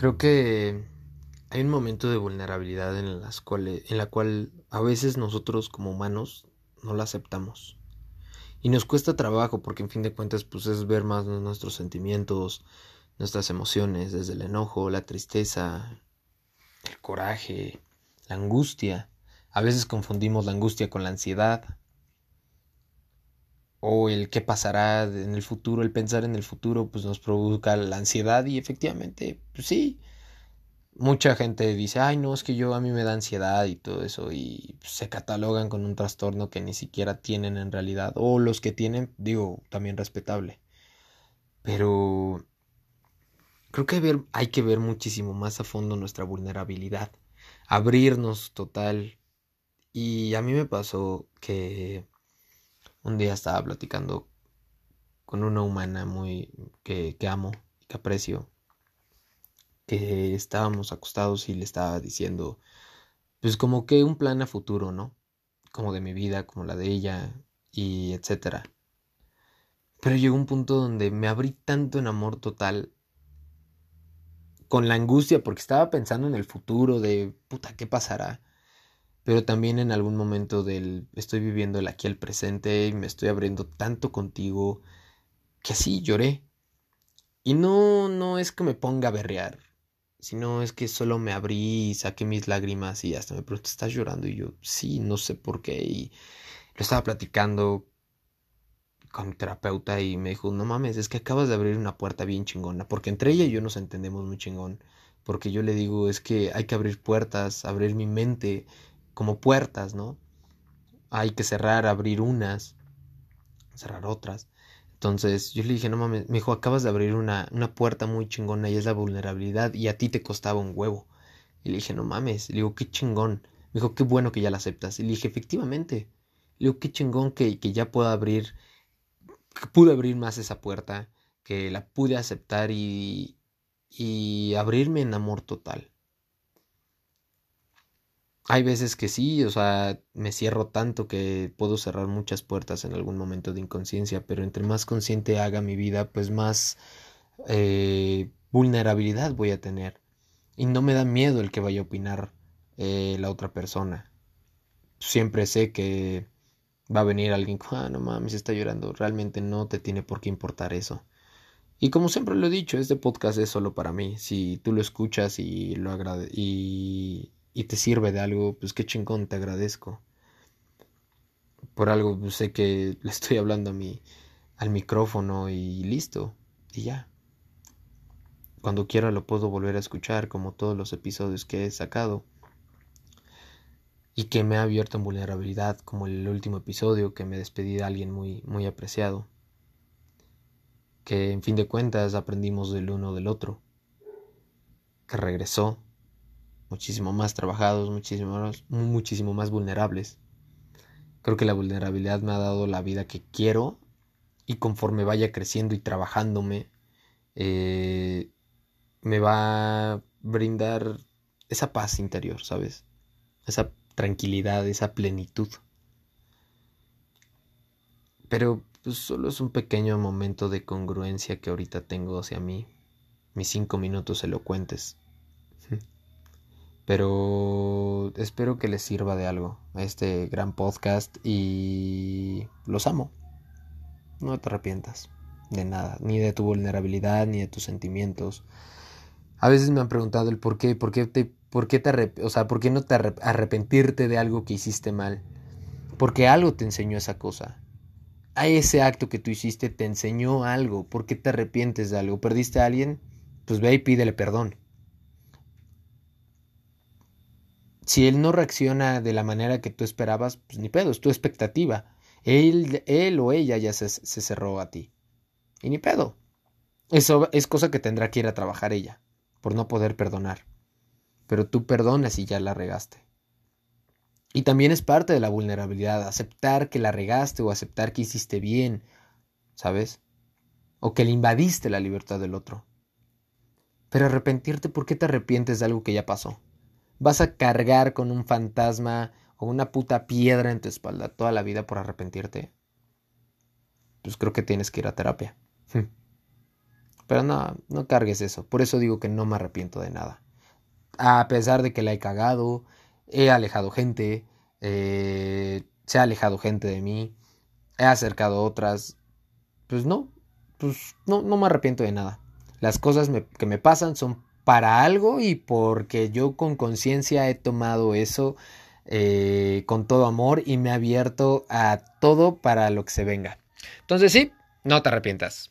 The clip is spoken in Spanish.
Creo que hay un momento de vulnerabilidad en, las en la cual a veces nosotros como humanos no la aceptamos. Y nos cuesta trabajo porque en fin de cuentas pues es ver más nuestros sentimientos, nuestras emociones, desde el enojo, la tristeza, el coraje, la angustia. A veces confundimos la angustia con la ansiedad o el qué pasará en el futuro, el pensar en el futuro, pues nos provoca la ansiedad y efectivamente, pues sí, mucha gente dice, ay no, es que yo a mí me da ansiedad y todo eso y se catalogan con un trastorno que ni siquiera tienen en realidad, o los que tienen, digo, también respetable. Pero creo que hay que ver muchísimo más a fondo nuestra vulnerabilidad, abrirnos total. Y a mí me pasó que un día estaba platicando con una humana muy que, amo y que aprecio, que estábamos acostados y le estaba diciendo, pues como que un plan a futuro, ¿no? Como de mi vida, como la de ella y etcétera. Pero llegó un punto donde me abrí tanto en amor total con la angustia porque estaba pensando en el futuro de puta, ¿qué pasará? Pero también en algún momento del estoy viviendo el aquí al presente y me estoy abriendo tanto contigo que así lloré. Y no, no es que me ponga a berrear, sino es que solo me abrí y saqué mis lágrimas y hasta me preguntó, ¿estás llorando? Y yo, sí, no sé por qué. Y lo estaba platicando con mi terapeuta y me dijo, no mames, es que acabas de abrir una puerta bien chingona, porque entre ella y yo nos entendemos muy chingón, porque yo le digo, es que hay que abrir puertas, abrir mi mente, como puertas, ¿no? Hay que cerrar, abrir unas, cerrar otras. Entonces yo le dije, no mames, me dijo, acabas de abrir una, una puerta muy chingona y es la vulnerabilidad y a ti te costaba un huevo. Y le dije, no mames, le digo, qué chingón. Me dijo, qué bueno que ya la aceptas. Y le dije, efectivamente. Le digo, qué chingón que, que ya pueda abrir, que pude abrir más esa puerta, que la pude aceptar y, y abrirme en amor total. Hay veces que sí, o sea, me cierro tanto que puedo cerrar muchas puertas en algún momento de inconsciencia, pero entre más consciente haga mi vida, pues más eh, vulnerabilidad voy a tener. Y no me da miedo el que vaya a opinar eh, la otra persona. Siempre sé que va a venir alguien, ah, no mames, está llorando. Realmente no te tiene por qué importar eso. Y como siempre lo he dicho, este podcast es solo para mí. Si tú lo escuchas y lo agrade y y te sirve de algo, pues qué chingón, te agradezco. Por algo pues, sé que le estoy hablando a mi, al micrófono y listo, y ya. Cuando quiera lo puedo volver a escuchar como todos los episodios que he sacado y que me ha abierto en vulnerabilidad como el último episodio que me despedí de alguien muy muy apreciado que en fin de cuentas aprendimos del uno del otro que regresó muchísimo más trabajados, muchísimo más, muchísimo más vulnerables. Creo que la vulnerabilidad me ha dado la vida que quiero y conforme vaya creciendo y trabajándome, eh, me va a brindar esa paz interior, ¿sabes? Esa tranquilidad, esa plenitud. Pero pues, solo es un pequeño momento de congruencia que ahorita tengo hacia mí, mis cinco minutos elocuentes. Pero espero que les sirva de algo a este gran podcast y los amo. No te arrepientas de nada, ni de tu vulnerabilidad, ni de tus sentimientos. A veces me han preguntado el por qué, por qué te, por qué te o sea, por qué no te arrepentirte de algo que hiciste mal. Porque algo te enseñó esa cosa. A ese acto que tú hiciste te enseñó algo. ¿Por qué te arrepientes de algo? ¿Perdiste a alguien? Pues ve y pídele perdón. Si él no reacciona de la manera que tú esperabas, pues ni pedo, es tu expectativa. Él, él o ella ya se, se cerró a ti. Y ni pedo. Eso es cosa que tendrá que ir a trabajar ella, por no poder perdonar. Pero tú perdonas y ya la regaste. Y también es parte de la vulnerabilidad, aceptar que la regaste o aceptar que hiciste bien, ¿sabes? O que le invadiste la libertad del otro. Pero arrepentirte, ¿por qué te arrepientes de algo que ya pasó? Vas a cargar con un fantasma o una puta piedra en tu espalda toda la vida por arrepentirte, pues creo que tienes que ir a terapia. Pero no, no cargues eso. Por eso digo que no me arrepiento de nada. A pesar de que la he cagado, he alejado gente, eh, se ha alejado gente de mí, he acercado otras. Pues no, pues no, no me arrepiento de nada. Las cosas que me pasan son para algo y porque yo con conciencia he tomado eso eh, con todo amor y me he abierto a todo para lo que se venga. Entonces sí, no te arrepientas.